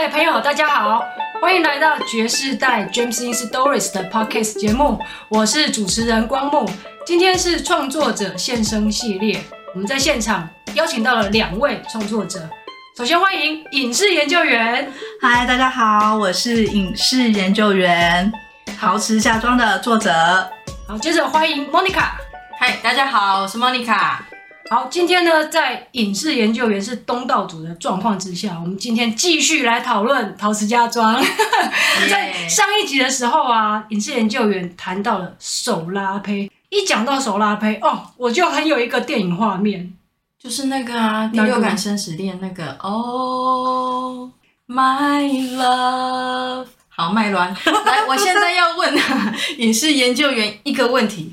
位朋友，大家好，欢迎来到爵士代 James in Stories 的 Podcast 节目，我是主持人光木。今天是创作者现身系列，我们在现场邀请到了两位创作者。首先欢迎影视研究员，嗨，大家好，我是影视研究员，陶瓷嫁妆的作者。好，接着欢迎 Monica，嗨，大家好，我是 Monica。好，今天呢，在影视研究员是东道主的状况之下，我们今天继续来讨论陶瓷家装。在上一集的时候啊，影视研究员谈到了手拉胚，一讲到手拉胚哦，我就很有一个电影画面。就是那个啊，第六感生死恋那个哦、oh,，My Love，好，麦乱，来，我现在要问 影视研究员一个问题：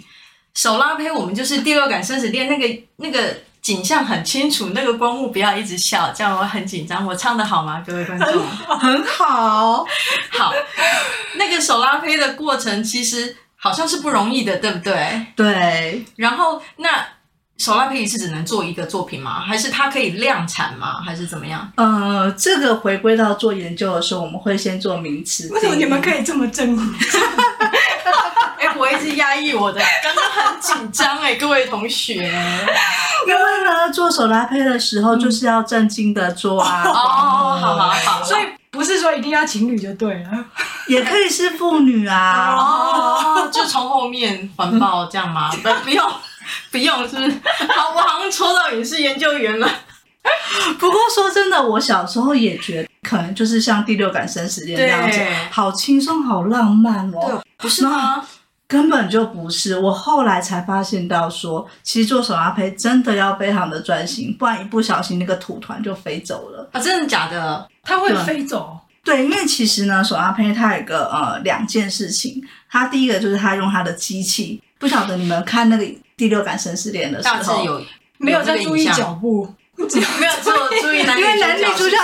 手拉胚，我们就是第六感生死恋那个那个景象很清楚，那个光幕不要一直笑，这样我很紧张。我唱的好吗，各位观众？很好，好。那个手拉胚的过程其实好像是不容易的，对不对？对。然后那。手拉胚一次只能做一个作品吗？还是它可以量产吗？还是怎么样？呃，这个回归到做研究的时候，我们会先做名词。为什么你们可以这么正？哎、欸，我一直压抑我的，刚刚很紧张哎，各位同学。因为呢，做手拉胚的时候就是要正经的做啊。哦，好好好。所以不是说一定要情侣就对了，也可以是父女啊。哦，就从后面环抱这样吗？不，不用。不用，是不是？好，我好像抽到影视研究员了。不过说真的，我小时候也觉得，可能就是像《第六感生死恋》那样子，好轻松，好浪漫哦。对，不是吗？根本就不是。我后来才发现到说，其实做手拉胚真的要非常的专心，不然一不小心那个土团就飞走了。啊，真的假的？它会飞走？对，因为其实呢，手拉胚它有一个呃两件事情，它第一个就是它用它的机器，不晓得你们看那个。第六感生死恋的时候，大有 没有在注意脚步，没有做注意 男女主角，因为男女主角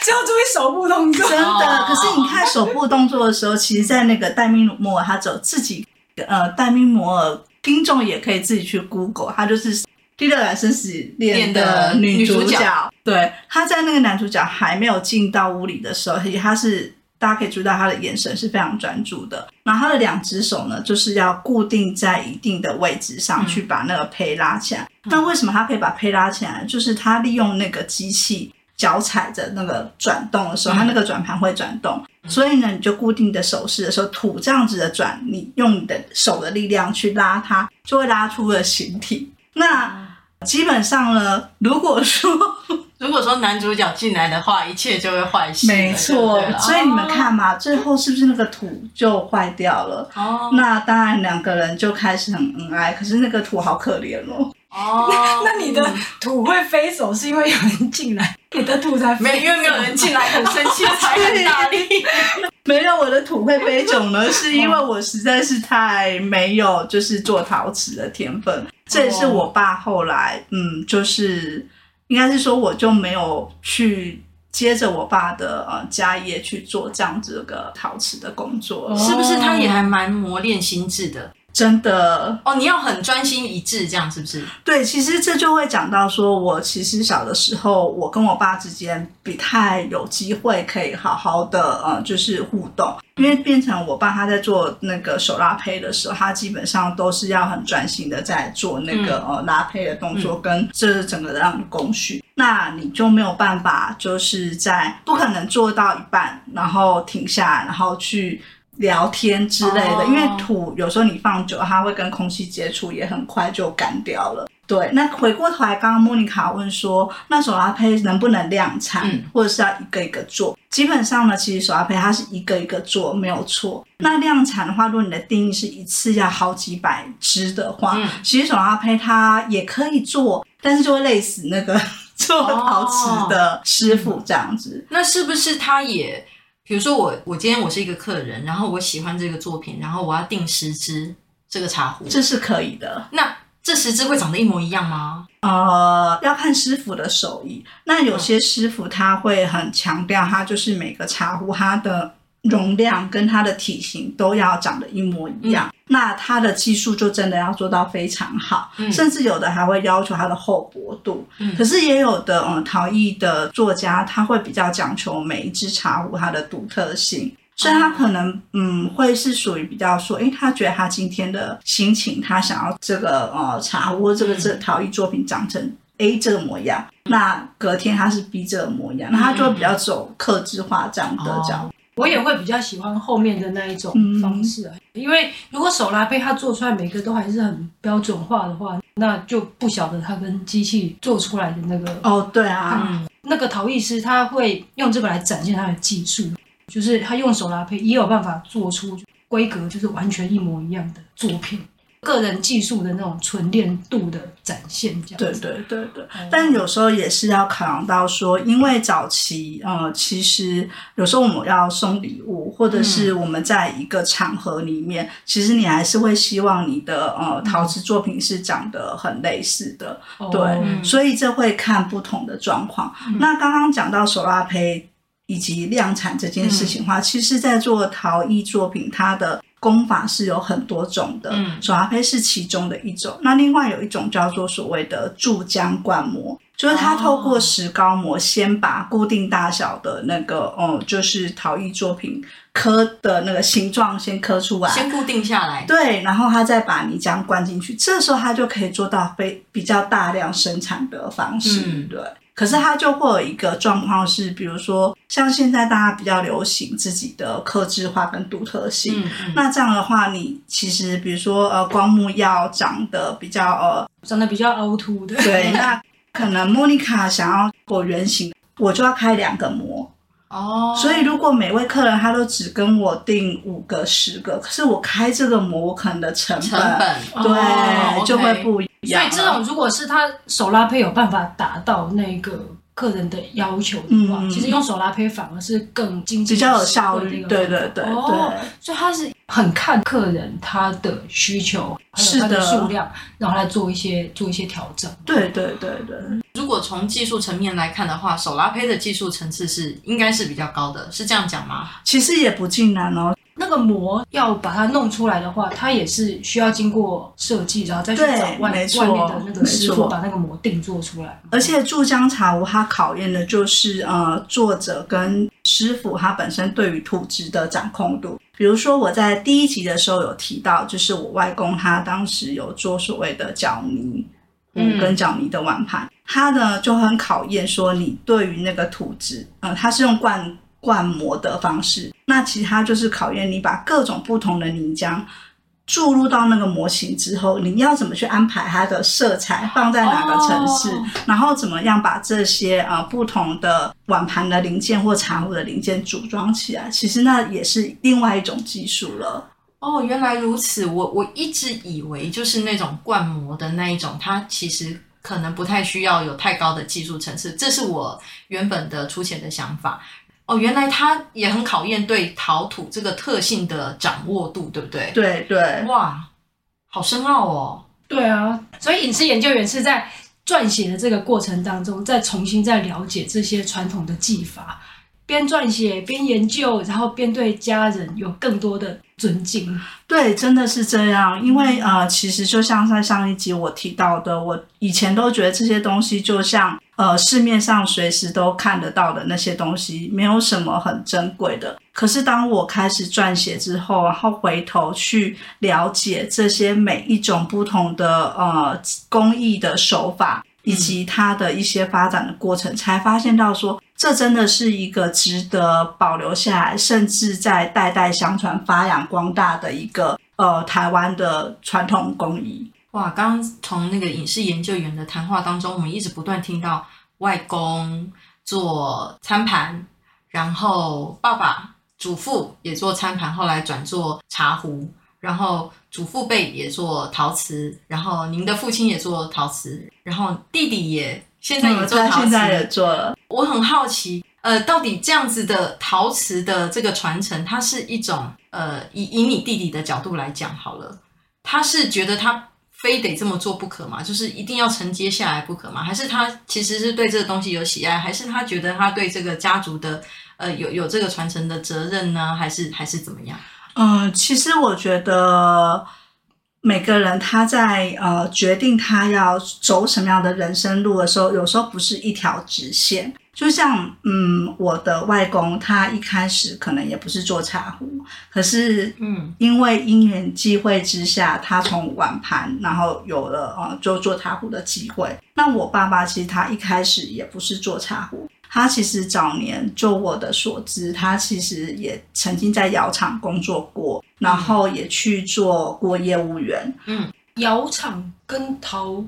只要注意手部动作。真的，可是你看手部动作的时候，其实，在那个戴米努莫，他只有自己呃，戴米摩尔听众也可以自己去 Google，她就是第六感生死恋的女主角。对，她在那个男主角还没有进到屋里的时候，其实他是。大家可以注意到他的眼神是非常专注的，然后他的两只手呢，就是要固定在一定的位置上去把那个胚拉起来。嗯、那为什么她可以把胚拉起来？就是她利用那个机器脚踩着那个转动的时候，他、嗯、那个转盘会转动，所以呢，你就固定的手势的时候，土这样子的转，你用你的手的力量去拉它，就会拉出了形体。那基本上呢，如果说 如果说男主角进来的话，一切就会坏心。没错，所以你们看嘛，最后是不是那个土就坏掉了？哦，那当然两个人就开始很恩爱，可是那个土好可怜哦。哦，那你的土会飞走，是因为有人进来，你的土才没，因为没有人进来，很生气，才很大力。没有，我的土会飞走呢，是因为我实在是太没有就是做陶瓷的天分。这也是我爸后来，嗯，就是。应该是说，我就没有去接着我爸的呃家业去做这样子个陶瓷的工作，是不是？他也还蛮磨练心智的。真的哦，你要很专心一致，这样是不是？对，其实这就会讲到说，我其实小的时候，我跟我爸之间不太有机会可以好好的呃，就是互动，因为变成我爸他在做那个手拉胚的时候，他基本上都是要很专心的在做那个、嗯、呃拉胚的动作，跟这整个这样的工序，嗯、那你就没有办法，就是在不可能做到一半，然后停下来，然后去。聊天之类的，因为土有时候你放久，它会跟空气接触，也很快就干掉了。对，那回过头来，刚刚莫妮卡问说，那手拉胚能不能量产，嗯、或者是要一个一个做？基本上呢，其实手拉胚它是一个一个做，没有错。那量产的话，如果你的定义是一次要好几百只的话，嗯、其实手拉胚它也可以做，但是就会累死那个 做陶瓷的师傅这样子。哦、那是不是它也？比如说我，我今天我是一个客人，然后我喜欢这个作品，然后我要订十支这个茶壶，这是可以的。那这十支会长得一模一样吗？呃，要看师傅的手艺。那有些师傅他会很强调，他就是每个茶壶它的容量跟它的体型都要长得一模一样，嗯、那它的技术就真的要做到非常好，嗯、甚至有的还会要求它的厚薄度。嗯、可是也有的嗯陶艺的作家，他会比较讲求每一只茶壶它的独特性，所以他可能嗯会是属于比较说，诶，他觉得他今天的心情，他想要这个呃茶壶这个这陶艺作品长成 A 这个模样，嗯、那隔天他是 B 这个模样，那他就会比较走克制化这样的角度。哦我也会比较喜欢后面的那一种方式啊，嗯、因为如果手拉胚它做出来每个都还是很标准化的话，那就不晓得它跟机器做出来的那个哦，对啊，嗯、那个陶艺师他会用这个来展现他的技术，就是他用手拉胚也有办法做出规格就是完全一模一样的作品。个人技术的那种纯练度的展现，这样对对对对。嗯、但有时候也是要考量到说，因为早期呃，其实有时候我们要送礼物，或者是我们在一个场合里面，嗯、其实你还是会希望你的呃陶瓷作品是长得很类似的，嗯、对。嗯、所以这会看不同的状况。嗯、那刚刚讲到手拉胚以及量产这件事情的话，嗯、其实在做陶艺作品，它的。工法是有很多种的，嗯，手拉胚是其中的一种。那另外有一种叫做所谓的注浆灌模，就是它透过石膏模先把固定大小的那个，嗯，就是陶艺作品刻的那个形状先刻出来，先固定下来。对，然后它再把泥浆灌进去，这时候它就可以做到非比较大量生产的方式，嗯、对。可是它就会有一个状况是，比如说像现在大家比较流行自己的克制化跟独特性，嗯嗯、那这样的话，你其实比如说呃光幕要长得比较呃长得比较凹凸的，对，那可能莫妮卡想要椭圆形，我就要开两个模。哦，所以如果每位客人他都只跟我订五个、十个，可是我开这个模，我可能的成本，成本对、哦、就会不一样。所以这种如果是他手拉胚有办法达到那个客人的要求的话，嗯、其实用手拉胚反而是更经济、比较有效率。对对对，哦、对，所以它是很看客人他的需求，还有他的数量，然后来做一些做一些调整。对对对对。如果从技术层面来看的话，手拉胚的技术层次是应该是比较高的，是这样讲吗？其实也不尽然哦。那个膜要把它弄出来的话，它也是需要经过设计，然后再去找外外面的那个师傅把那个膜定做出来。而且注浆茶壶它考验的就是呃作者跟师傅他本身对于土质的掌控度。比如说我在第一集的时候有提到，就是我外公他当时有做所谓的角泥。嗯，跟角泥的碗盘，它呢就很考验说你对于那个土质，嗯，它是用灌灌模的方式，那其他就是考验你把各种不同的泥浆注入到那个模型之后，你要怎么去安排它的色彩放在哪个层次，哦、然后怎么样把这些啊、呃、不同的碗盘的零件或茶壶的零件组装起来，其实那也是另外一种技术了。哦，原来如此。我我一直以为就是那种灌模的那一种，它其实可能不太需要有太高的技术层次，这是我原本的粗浅的想法。哦，原来它也很考验对陶土这个特性的掌握度，对不对？对对。哇，好深奥哦。对啊，所以饮食研究员是在撰写的这个过程当中，再重新再了解这些传统的技法。边撰写边研究，然后边对家人有更多的尊敬。对，真的是这样。因为呃，其实就像在上一集我提到的，我以前都觉得这些东西就像呃市面上随时都看得到的那些东西，没有什么很珍贵的。可是当我开始撰写之后，然后回头去了解这些每一种不同的呃工艺的手法。以及它的一些发展的过程，才发现到说，这真的是一个值得保留下来，甚至在代代相传、发扬光大的一个呃台湾的传统工艺。哇，刚刚从那个影视研究员的谈话当中，我们一直不断听到外公做餐盘，然后爸爸、祖父也做餐盘，后来转做茶壶。然后祖父辈也做陶瓷，然后您的父亲也做陶瓷，然后弟弟也现在也做陶瓷，现在也做了。我很好奇，呃，到底这样子的陶瓷的这个传承，它是一种呃，以以你弟弟的角度来讲好了，他是觉得他非得这么做不可吗？就是一定要承接下来不可吗？还是他其实是对这个东西有喜爱，还是他觉得他对这个家族的呃有有这个传承的责任呢？还是还是怎么样？嗯，其实我觉得每个人他在呃决定他要走什么样的人生路的时候，有时候不是一条直线。就像嗯，我的外公他一开始可能也不是做茶壶，可是嗯，因为因缘际会之下，他从碗盘然后有了呃，就做茶壶的机会。那我爸爸其实他一开始也不是做茶壶。他其实早年，就我的所知，他其实也曾经在窑厂工作过，然后也去做过业务员。嗯，窑厂跟陶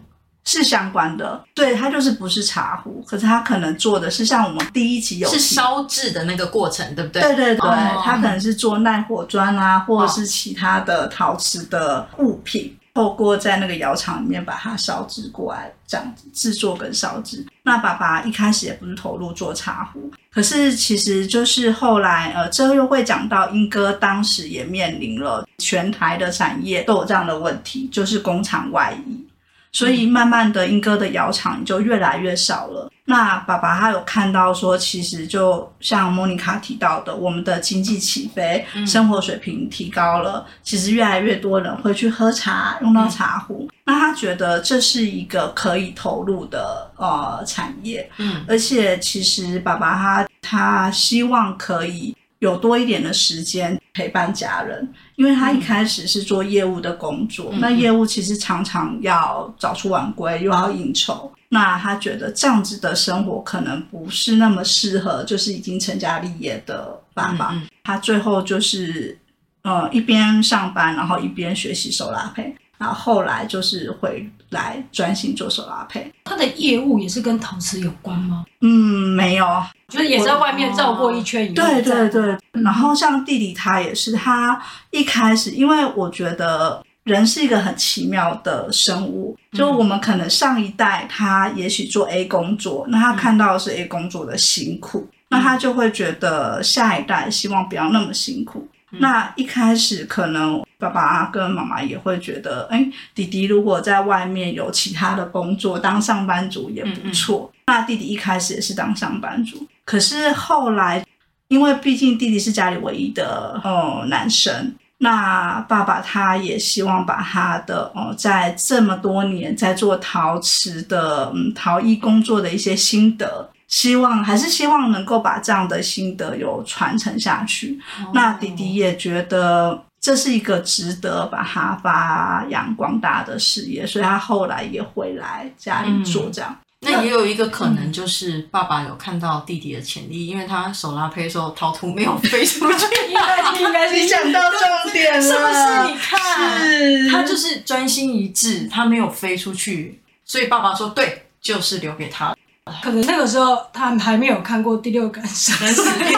是相关的，对，它就是不是茶壶，可是它可能做的是像我们第一集有是烧制的那个过程，对不对？对对对，哦、他可能是做耐火砖啊，或者是其他的陶瓷的物品。透过在那个窑厂里面把它烧制过来，这样子制作跟烧制。那爸爸一开始也不是投入做茶壶，可是其实就是后来，呃，这又会讲到英哥当时也面临了全台的产业都有这样的问题，就是工厂外移。所以慢慢的，英歌的窑厂就越来越少了。那爸爸他有看到说，其实就像莫妮卡提到的，我们的经济起飞，生活水平提高了，其实越来越多人会去喝茶，用到茶壶。那他觉得这是一个可以投入的呃产业。嗯，而且其实爸爸他他希望可以。有多一点的时间陪伴家人，因为他一开始是做业务的工作，嗯、那业务其实常常要早出晚归，又要应酬，那他觉得这样子的生活可能不是那么适合，就是已经成家立业的爸爸。嗯嗯，他最后就是呃一边上班，然后一边学习手拉胚。然后后来就是回来专心做手拉胚。他的业务也是跟陶瓷有关吗？嗯，没有，就是也在外面绕过一圈以后。对对对。然后像弟弟他也是，他一开始，因为我觉得人是一个很奇妙的生物，就我们可能上一代他也许做 A 工作，那他看到的是 A 工作的辛苦，那他就会觉得下一代希望不要那么辛苦。那一开始可能爸爸跟妈妈也会觉得，哎，弟弟如果在外面有其他的工作，当上班族也不错。嗯嗯。那弟弟一开始也是当上班族，可是后来，因为毕竟弟弟是家里唯一的哦男生，那爸爸他也希望把他的哦在这么多年在做陶瓷的嗯陶艺工作的一些心得。希望还是希望能够把这样的心得有传承下去。哦、那弟弟也觉得这是一个值得把它发扬光大的事业，所以他后来也回来家里做这样。嗯、那也有一个可能就是爸爸有看到弟弟的潜力，嗯、因为他手拉胚的时候陶土没有飞出去，应 该应该是你讲到重点了，是不是？你看，他就是专心一致，他没有飞出去，所以爸爸说对，就是留给他。可能那个时候他还没有看过《第六感生死恋》，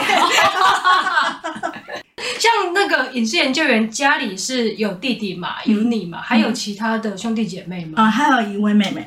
像那个影视研究员家里是有弟弟嘛，有你嘛，还有其他的兄弟姐妹吗？啊、嗯，还有一位妹妹。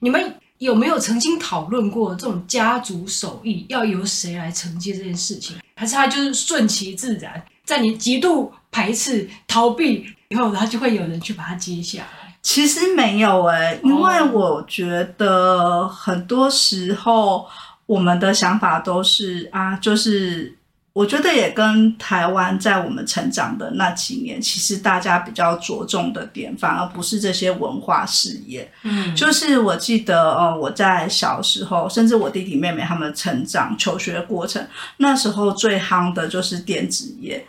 你们有没有曾经讨论过这种家族手艺要由谁来承接这件事情？还是他就是顺其自然，在你极度排斥、逃避以后，他就会有人去把它接下来？其实没有诶、欸，因为我觉得很多时候我们的想法都是啊，就是我觉得也跟台湾在我们成长的那几年，其实大家比较着重的点，反而不是这些文化事业。嗯，就是我记得，呃，我在小时候，甚至我弟弟妹妹他们成长求学过程，那时候最夯的就是电子业。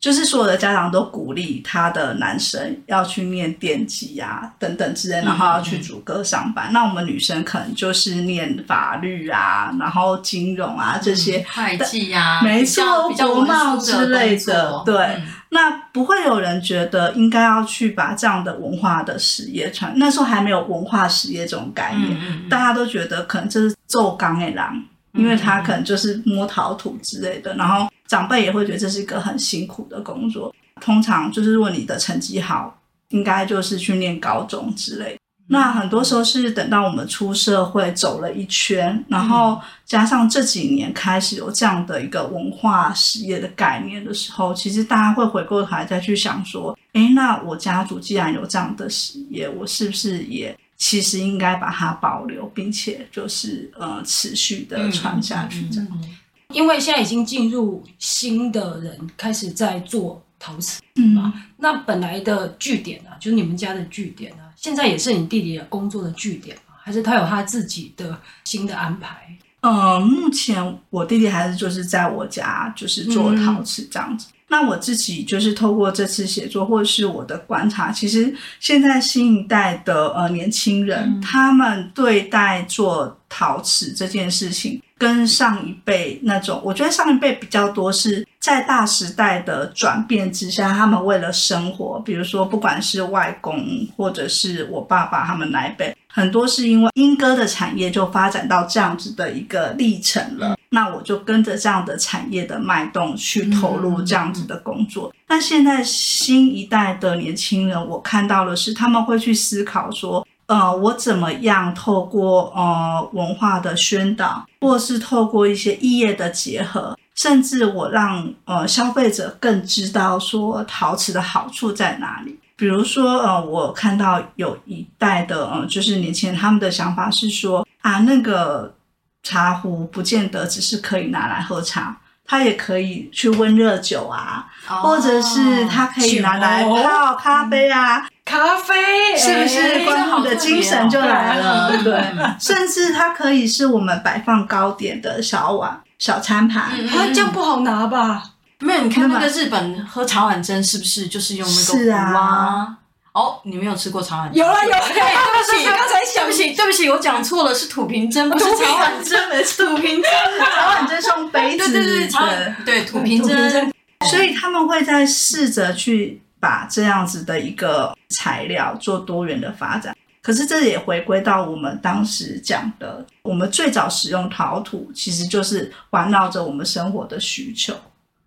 就是所有的家长都鼓励他的男生要去念电机啊，等等之类，然后要去主科上班。嗯嗯，那我们女生可能就是念法律啊，然后金融啊这些，会计啊，没错，国贸之类的。对，嗯、那不会有人觉得应该要去把这样的文化的事业传。那时候还没有文化事业这种概念，大家都觉得可能这是做钢的狼，因为他可能就是摸陶土之类的，然后。长辈也会觉得这是一个很辛苦的工作。通常就是如果你的成绩好，应该就是去念高中之类。那很多时候是等到我们出社会走了一圈，然后加上这几年开始有这样的一个文化事业的概念的时候，其实大家会回过头来再去想说，诶，那我家族既然有这样的事业，我是不是也其实应该把它保留，并且就是呃持续的传下去这样？嗯嗯嗯、因为现在已经进入新的人开始在做陶瓷嘛，嗯、那本来的据点啊，就是你们家的据点啊。现在也是你弟弟的工作的据点吗？还是他有他自己的新的安排？呃，目前我弟弟还是就是在我家，就是做陶瓷这样子。嗯、那我自己就是透过这次写作，或者是我的观察，其实现在新一代的呃年轻人，嗯、他们对待做陶瓷这件事情，跟上一辈那种，我觉得上一辈比较多是在大时代的转变之下，他们为了生活，比如说不管是外公或者是我爸爸他们那一辈，很多是因为莺歌的产业就发展到这样子的一个历程了，那我就跟着这样的产业的脉动去投入这样子的工作。但现在新一代的年轻人，我看到的是他们会去思考说。呃，我怎么样透过呃文化的宣导，或是透过一些异业的结合，甚至我让呃消费者更知道说陶瓷的好处在哪里？比如说，呃，我看到有一代的呃就是年轻人，他们的想法是说啊，那个茶壶不见得只是可以拿来喝茶，它也可以去温热酒啊，哦、或者是它可以拿来泡咖啡啊。嗯咖啡是不是观众的精神就来了？对？甚至它可以是我们摆放糕点的小碗、小餐盘。它这样不好拿吧？没有，你看那个日本喝茶碗蒸是不是就是用那个是啊？哦，你没有吃过茶碗蒸？有啊有啊！对不起，刚才对不起，对不起，我讲错了，是土瓶蒸，不是茶碗蒸，没错，土瓶蒸，茶碗蒸是用杯子，对对对，对土瓶蒸，所以他们会在试着去。把这样子的一个材料做多元的发展，可是这也回归到我们当时讲的，我们最早使用陶土，其实就是环绕着我们生活的需求。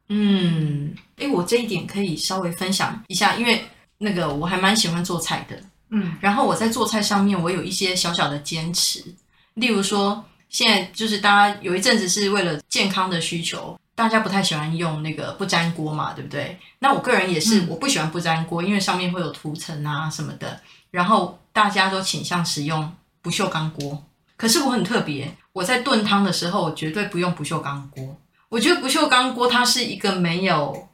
嗯，诶，我这一点可以稍微分享一下，因为那个我还蛮喜欢做菜的，嗯，然后我在做菜上面，我有一些小小的坚持，例如说，现在就是大家有一阵子是为了健康的需求。大家不太喜欢用那个不粘锅嘛，对不对？那我个人也是，我不喜欢不粘锅，嗯、因为上面会有涂层啊什么的。然后大家都倾向使用不锈钢锅，可是我很特别，我在炖汤的时候，我绝对不用不锈钢锅。我觉得不锈钢锅它是一个没有，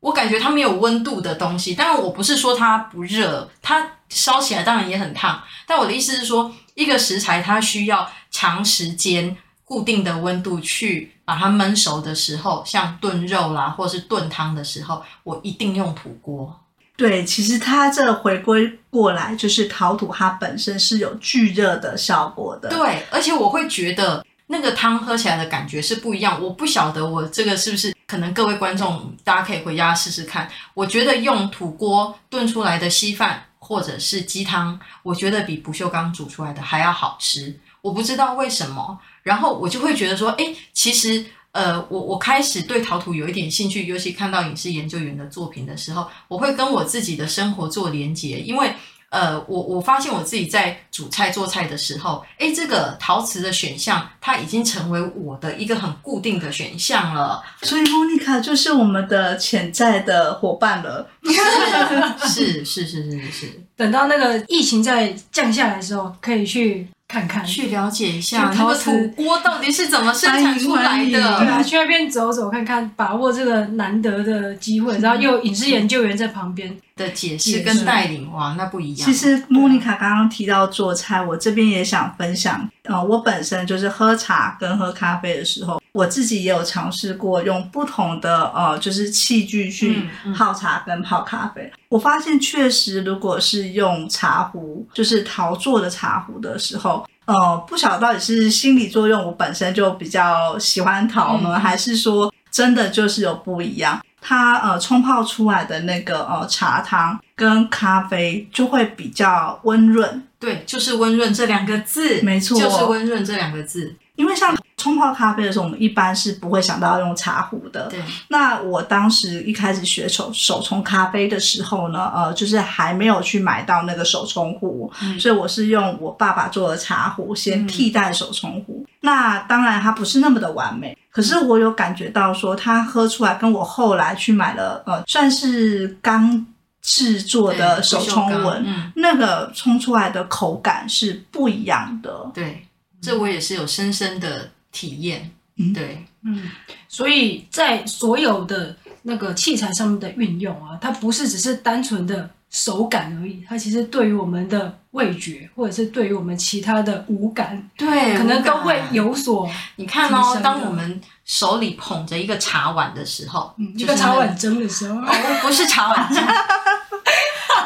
我感觉它没有温度的东西。当然，我不是说它不热，它烧起来当然也很烫。但我的意思是说，一个食材它需要长时间。固定的温度去把它焖熟的时候，像炖肉啦，或是炖汤的时候，我一定用土锅。对，其实它这回归过来，就是陶土它本身是有聚热的效果的。对，而且我会觉得那个汤喝起来的感觉是不一样。我不晓得我这个是不是，可能各位观众大家可以回家试试看。我觉得用土锅炖出来的稀饭或者是鸡汤，我觉得比不锈钢煮出来的还要好吃。我不知道为什么。然后我就会觉得说，哎，其实，呃，我我开始对陶土有一点兴趣，尤其看到影视研究员的作品的时候，我会跟我自己的生活做连结，因为，呃，我我发现我自己在煮菜做菜的时候，哎，这个陶瓷的选项，它已经成为我的一个很固定的选项了。所以莫妮卡就是我们的潜在的伙伴了。是是是是是是，等到那个疫情再降下来的时候，可以去。看看，去了解一下那个土锅到底是怎么生产出来的。对啊，去那边走走看看，把握这个难得的机会。然后又有影视研究员在旁边的解释跟带领，哇，那不一样。其实莫妮卡刚刚提到做菜，我这边也想分享。呃，我本身就是喝茶跟喝咖啡的时候，我自己也有尝试过用不同的呃，就是器具去泡茶跟泡咖啡。嗯嗯、我发现确实，如果是用茶壶，就是陶做的茶壶的时候。呃，不晓得到底是心理作用，我本身就比较喜欢陶呢，嗯、还是说真的就是有不一样？它呃冲泡出来的那个呃茶汤跟咖啡就会比较温润。对，就是温润这两个字，没错，就是温润这两个字。因为像冲泡咖啡的时候，我们一般是不会想到要用茶壶的。对。那我当时一开始学手手冲咖啡的时候呢，呃，就是还没有去买到那个手冲壶，嗯、所以我是用我爸爸做的茶壶先替代手冲壶。嗯、那当然它不是那么的完美，可是我有感觉到说，它喝出来跟我后来去买了呃，算是刚制作的手冲壶，嗯、那个冲出来的口感是不一样的。对，这我也是有深深的。体验，嗯，对，嗯，所以在所有的那个器材上面的运用啊，它不是只是单纯的手感而已，它其实对于我们的味觉，或者是对于我们其他的五感，对，可能都会有所。你看哦，当我们手里捧着一个茶碗的时候，嗯，一个茶碗蒸的时候，哦，不是茶碗蒸。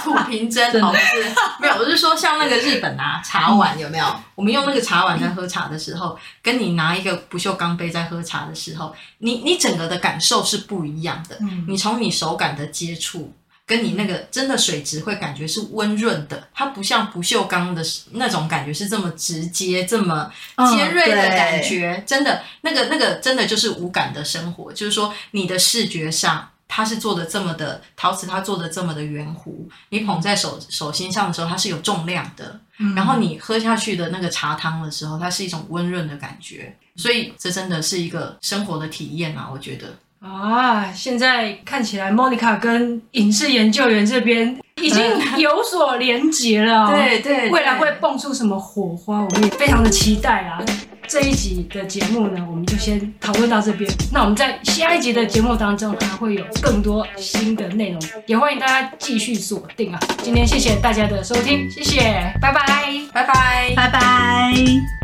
土瓶蒸好是，没有，我是说像那个日本啊，茶碗有没有？我们用那个茶碗在喝茶的时候，跟你拿一个不锈钢杯在喝茶的时候，你你整个的感受是不一样的。你从你手感的接触，跟你那个真的水质会感觉是温润的，它不像不锈钢的那种感觉是这么直接、这么尖锐的感觉。真的，那个那个真的就是无感的生活，就是说你的视觉上。它是做的这么的陶瓷，它做的这么的圆弧，你捧在手手心上的时候，它是有重量的。嗯、然后你喝下去的那个茶汤的时候，它是一种温润的感觉。所以这真的是一个生活的体验啊，我觉得。啊，现在看起来，Monica 跟影视研究员这边已经有所连结了。对对，未来会蹦出什么火花，我们也非常的期待啊。这一集的节目呢，我们就先讨论到这边。那我们在下一集的节目当中还会有更多新的内容，也欢迎大家继续锁定啊！今天谢谢大家的收听，谢谢，拜拜，拜拜，拜拜。